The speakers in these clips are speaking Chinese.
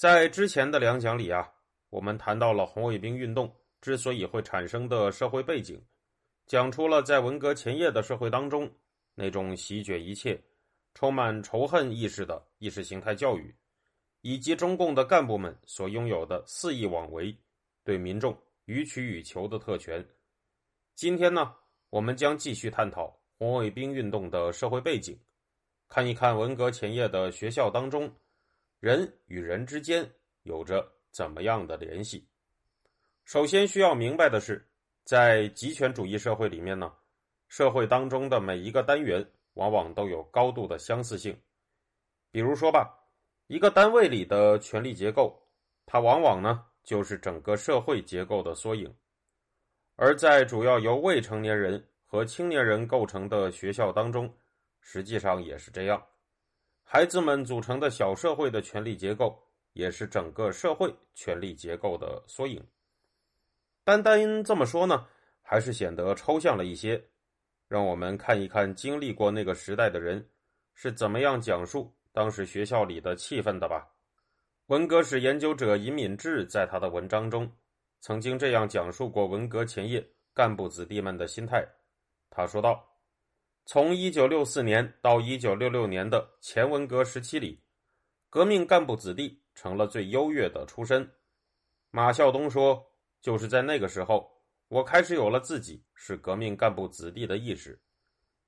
在之前的两讲里啊，我们谈到了红卫兵运动之所以会产生的社会背景，讲出了在文革前夜的社会当中那种席卷一切、充满仇恨意识的意识形态教育，以及中共的干部们所拥有的肆意妄为、对民众予取予求的特权。今天呢，我们将继续探讨红卫兵运动的社会背景，看一看文革前夜的学校当中。人与人之间有着怎么样的联系？首先需要明白的是，在极权主义社会里面呢，社会当中的每一个单元往往都有高度的相似性。比如说吧，一个单位里的权力结构，它往往呢就是整个社会结构的缩影。而在主要由未成年人和青年人构成的学校当中，实际上也是这样。孩子们组成的小社会的权力结构，也是整个社会权力结构的缩影。单单这么说呢，还是显得抽象了一些。让我们看一看经历过那个时代的人是怎么样讲述当时学校里的气氛的吧。文革史研究者尹敏智在他的文章中，曾经这样讲述过文革前夜干部子弟们的心态。他说道。从一九六四年到一九六六年的前文革时期里，革命干部子弟成了最优越的出身。马孝东说：“就是在那个时候，我开始有了自己是革命干部子弟的意识，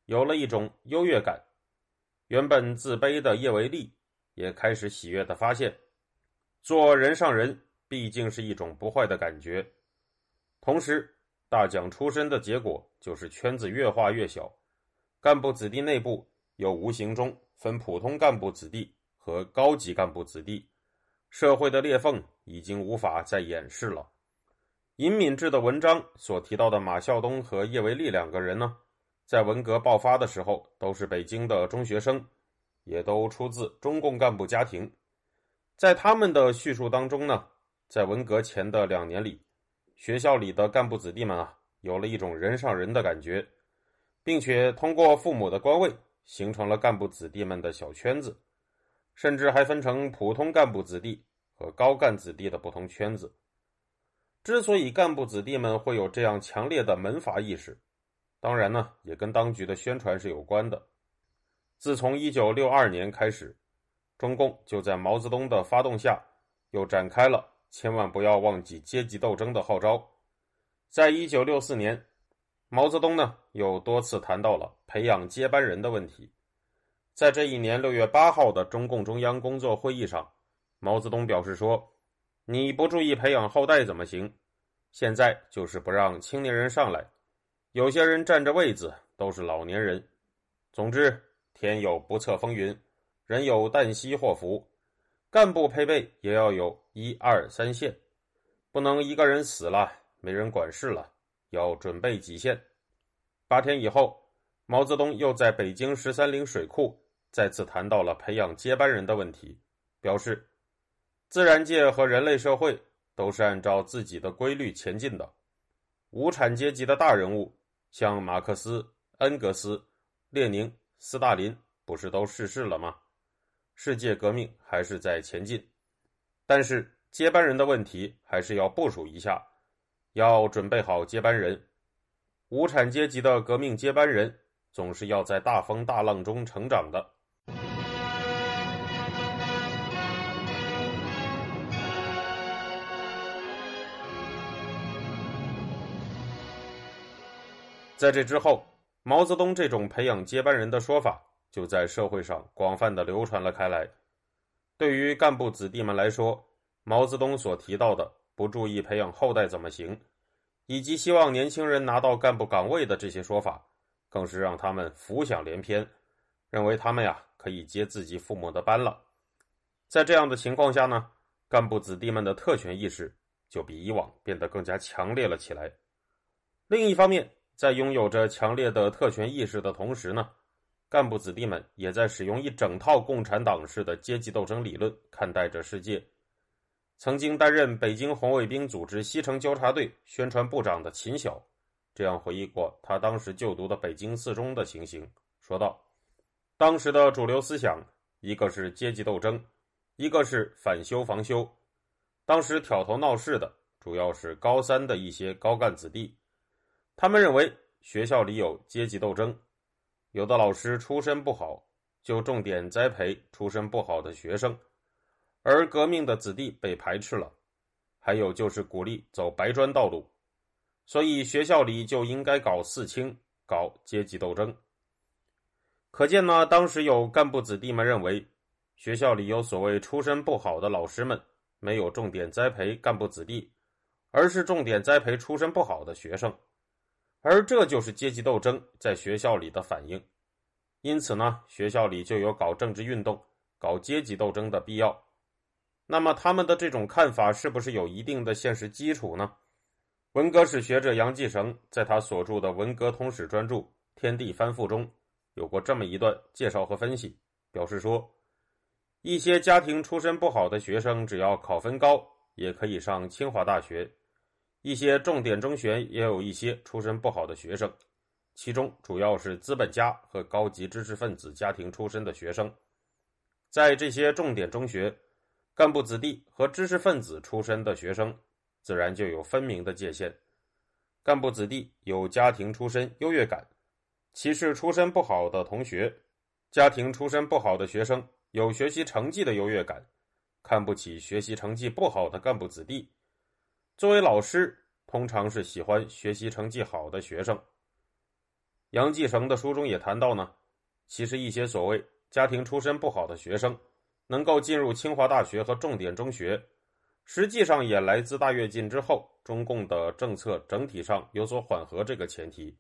有了一种优越感。原本自卑的叶维利也开始喜悦的发现，做人上人毕竟是一种不坏的感觉。同时，大奖出身的结果就是圈子越画越小。”干部子弟内部又无形中分普通干部子弟和高级干部子弟，社会的裂缝已经无法再掩饰了。尹敏智的文章所提到的马孝东和叶维利两个人呢，在文革爆发的时候都是北京的中学生，也都出自中共干部家庭。在他们的叙述当中呢，在文革前的两年里，学校里的干部子弟们啊，有了一种人上人的感觉。并且通过父母的官位，形成了干部子弟们的小圈子，甚至还分成普通干部子弟和高干子弟的不同圈子。之所以干部子弟们会有这样强烈的门阀意识，当然呢，也跟当局的宣传是有关的。自从一九六二年开始，中共就在毛泽东的发动下，又展开了“千万不要忘记阶级斗争”的号召。在一九六四年。毛泽东呢，又多次谈到了培养接班人的问题。在这一年六月八号的中共中央工作会议上，毛泽东表示说：“你不注意培养后代怎么行？现在就是不让青年人上来，有些人占着位子都是老年人。总之，天有不测风云，人有旦夕祸福，干部配备也要有一二三线，不能一个人死了没人管事了。”要准备极限。八天以后，毛泽东又在北京十三陵水库再次谈到了培养接班人的问题，表示，自然界和人类社会都是按照自己的规律前进的。无产阶级的大人物，像马克思、恩格斯、列宁、斯大林，不是都逝世了吗？世界革命还是在前进，但是接班人的问题还是要部署一下。要准备好接班人，无产阶级的革命接班人总是要在大风大浪中成长的。在这之后，毛泽东这种培养接班人的说法就在社会上广泛的流传了开来。对于干部子弟们来说，毛泽东所提到的。不注意培养后代怎么行？以及希望年轻人拿到干部岗位的这些说法，更是让他们浮想联翩，认为他们呀可以接自己父母的班了。在这样的情况下呢，干部子弟们的特权意识就比以往变得更加强烈了起来。另一方面，在拥有着强烈的特权意识的同时呢，干部子弟们也在使用一整套共产党式的阶级斗争理论看待着世界。曾经担任北京红卫兵组织西城纠察队宣传部长的秦晓，这样回忆过他当时就读的北京四中的情形，说道：“当时的主流思想，一个是阶级斗争，一个是反修防修。当时挑头闹事的主要是高三的一些高干子弟，他们认为学校里有阶级斗争，有的老师出身不好，就重点栽培出身不好的学生。”而革命的子弟被排斥了，还有就是鼓励走白砖道路，所以学校里就应该搞四清，搞阶级斗争。可见呢，当时有干部子弟们认为，学校里有所谓出身不好的老师们，没有重点栽培干部子弟，而是重点栽培出身不好的学生，而这就是阶级斗争在学校里的反应。因此呢，学校里就有搞政治运动、搞阶级斗争的必要。那么他们的这种看法是不是有一定的现实基础呢？文革史学者杨继绳在他所著的《文革通史专著·天地翻覆》中有过这么一段介绍和分析，表示说，一些家庭出身不好的学生，只要考分高，也可以上清华大学；一些重点中学也有一些出身不好的学生，其中主要是资本家和高级知识分子家庭出身的学生，在这些重点中学。干部子弟和知识分子出身的学生，自然就有分明的界限。干部子弟有家庭出身优越感，歧视出身不好的同学；家庭出身不好的学生有学习成绩的优越感，看不起学习成绩不好的干部子弟。作为老师，通常是喜欢学习成绩好的学生。杨继绳的书中也谈到呢，其实一些所谓家庭出身不好的学生。能够进入清华大学和重点中学，实际上也来自大跃进之后中共的政策整体上有所缓和这个前提。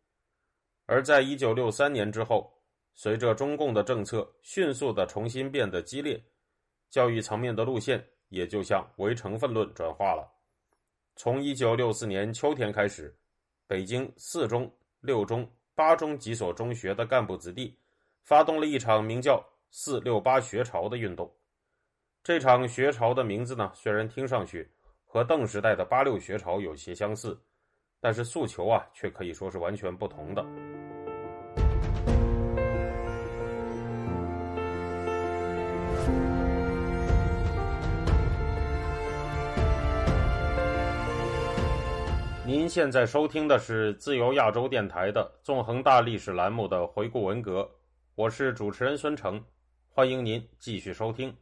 而在一九六三年之后，随着中共的政策迅速的重新变得激烈，教育层面的路线也就向唯成分论转化了。从一九六四年秋天开始，北京四中、六中、八中几所中学的干部子弟发动了一场名叫“四六八学潮”的运动。这场学潮的名字呢，虽然听上去和邓时代的八六学潮有些相似，但是诉求啊，却可以说是完全不同的。您现在收听的是自由亚洲电台的《纵横大历史》栏目的回顾文革，我是主持人孙成，欢迎您继续收听。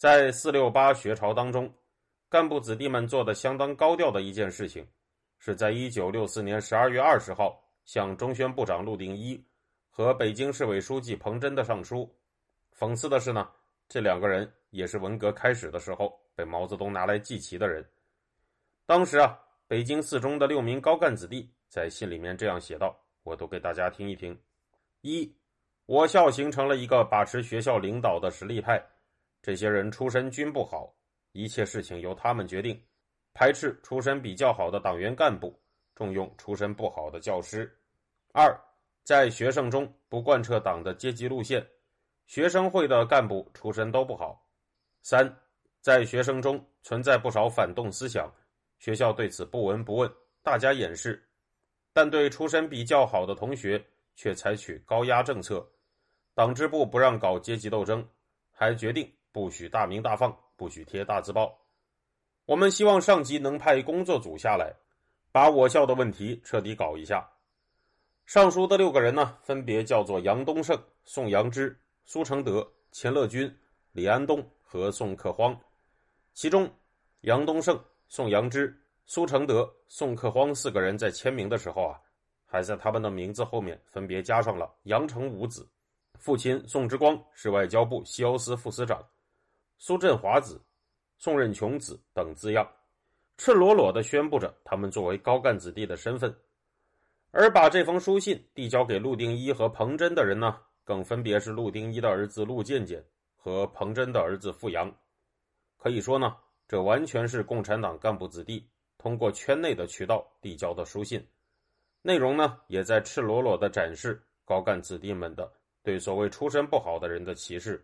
在四六八学潮当中，干部子弟们做的相当高调的一件事情，是在一九六四年十二月二十号向中宣部长陆定一和北京市委书记彭真的上书。讽刺的是呢，这两个人也是文革开始的时候被毛泽东拿来祭旗的人。当时啊，北京四中的六名高干子弟在信里面这样写道：“我都给大家听一听。一，我校形成了一个把持学校领导的实力派。”这些人出身均不好，一切事情由他们决定，排斥出身比较好的党员干部，重用出身不好的教师。二，在学生中不贯彻党的阶级路线，学生会的干部出身都不好。三，在学生中存在不少反动思想，学校对此不闻不问，大家掩饰，但对出身比较好的同学却采取高压政策，党支部不让搞阶级斗争，还决定。不许大鸣大放，不许贴大字报。我们希望上级能派工作组下来，把我校的问题彻底搞一下。上书的六个人呢，分别叫做杨东胜、宋扬之、苏承德、钱乐军、李安东和宋克荒。其中，杨东胜、宋扬之、苏承德、宋克荒四个人在签名的时候啊，还在他们的名字后面分别加上了“杨成五子”。父亲宋之光是外交部西欧司副司长。苏振华子、宋任穷子等字样，赤裸裸地宣布着他们作为高干子弟的身份。而把这封书信递交给陆定一和彭真的人呢，更分别是陆定一的儿子陆健健和彭真的儿子傅阳。可以说呢，这完全是共产党干部子弟通过圈内的渠道递交的书信，内容呢也在赤裸裸的展示高干子弟们的对所谓出身不好的人的歧视，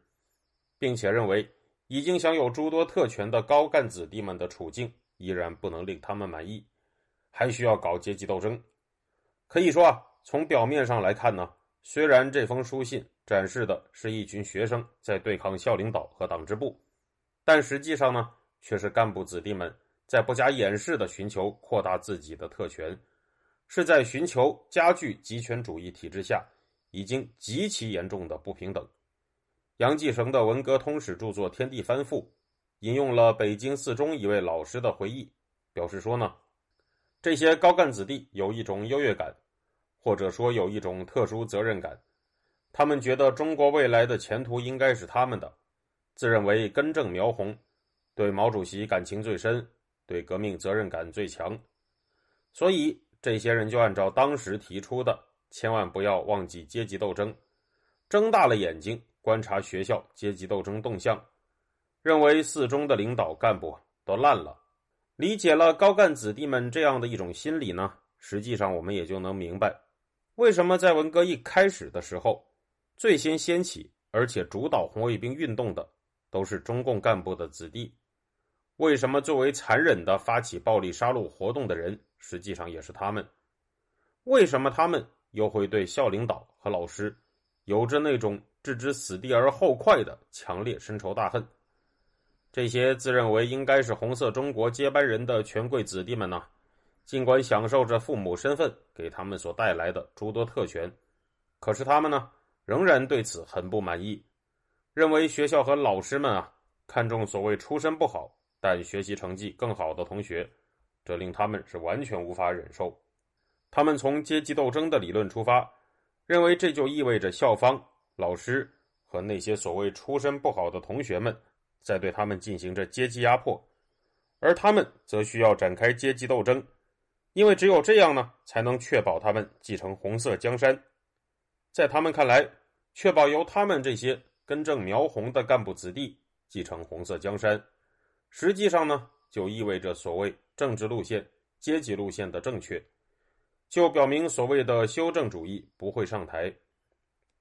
并且认为已经享有诸多特权的高干子弟们的处境依然不能令他们满意，还需要搞阶级斗争。可以说啊，从表面上来看呢，虽然这封书信展示的是一群学生在对抗校领导和党支部，但实际上呢。却是干部子弟们在不加掩饰的寻求扩大自己的特权，是在寻求加剧集权主义体制下已经极其严重的不平等。杨继绳的文革通史著作《天地翻覆》引用了北京四中一位老师的回忆，表示说呢，这些高干子弟有一种优越感，或者说有一种特殊责任感，他们觉得中国未来的前途应该是他们的，自认为根正苗红。对毛主席感情最深，对革命责任感最强，所以这些人就按照当时提出的，千万不要忘记阶级斗争，睁大了眼睛观察学校阶级斗争动向，认为四中的领导干部都烂了。理解了高干子弟们这样的一种心理呢，实际上我们也就能明白，为什么在文革一开始的时候，最先掀起而且主导红卫兵运动的都是中共干部的子弟。为什么作为残忍的发起暴力杀戮活动的人，实际上也是他们？为什么他们又会对校领导和老师有着那种置之死地而后快的强烈深仇大恨？这些自认为应该是红色中国接班人的权贵子弟们呢？尽管享受着父母身份给他们所带来的诸多特权，可是他们呢，仍然对此很不满意，认为学校和老师们啊，看重所谓出身不好。但学习成绩更好的同学，这令他们是完全无法忍受。他们从阶级斗争的理论出发，认为这就意味着校方、老师和那些所谓出身不好的同学们在对他们进行着阶级压迫，而他们则需要展开阶级斗争，因为只有这样呢，才能确保他们继承红色江山。在他们看来，确保由他们这些根正苗红的干部子弟继承红色江山。实际上呢，就意味着所谓政治路线、阶级路线的正确，就表明所谓的修正主义不会上台。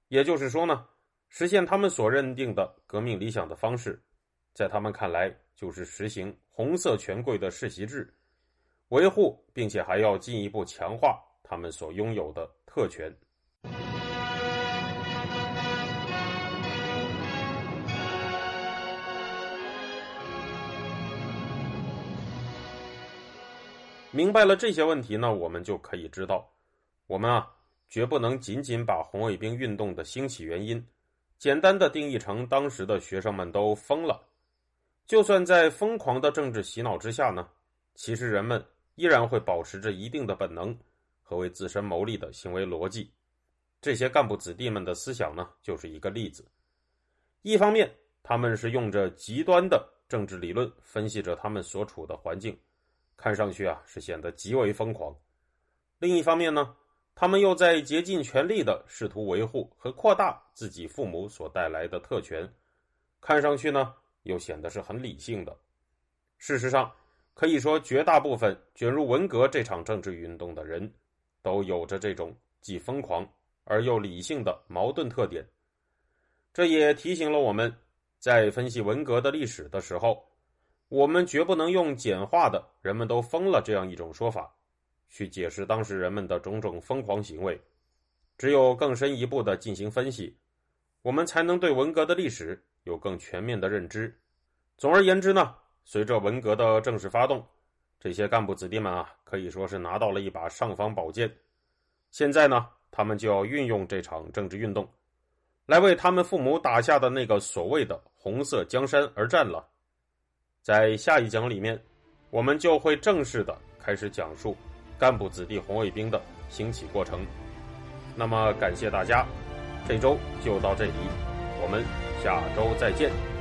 也就是说呢，实现他们所认定的革命理想的方式，在他们看来就是实行红色权贵的世袭制，维护并且还要进一步强化他们所拥有的特权。明白了这些问题呢，我们就可以知道，我们啊，绝不能仅仅把红卫兵运动的兴起原因，简单的定义成当时的学生们都疯了。就算在疯狂的政治洗脑之下呢，其实人们依然会保持着一定的本能和为自身谋利的行为逻辑。这些干部子弟们的思想呢，就是一个例子。一方面，他们是用着极端的政治理论分析着他们所处的环境。看上去啊是显得极为疯狂，另一方面呢，他们又在竭尽全力的试图维护和扩大自己父母所带来的特权，看上去呢又显得是很理性的。事实上，可以说绝大部分卷入文革这场政治运动的人，都有着这种既疯狂而又理性的矛盾特点。这也提醒了我们，在分析文革的历史的时候。我们绝不能用简化的“人们都疯了”这样一种说法，去解释当时人们的种种疯狂行为。只有更深一步的进行分析，我们才能对文革的历史有更全面的认知。总而言之呢，随着文革的正式发动，这些干部子弟们啊，可以说是拿到了一把尚方宝剑。现在呢，他们就要运用这场政治运动，来为他们父母打下的那个所谓的红色江山而战了。在下一讲里面，我们就会正式的开始讲述干部子弟红卫兵的兴起过程。那么，感谢大家，这周就到这里，我们下周再见。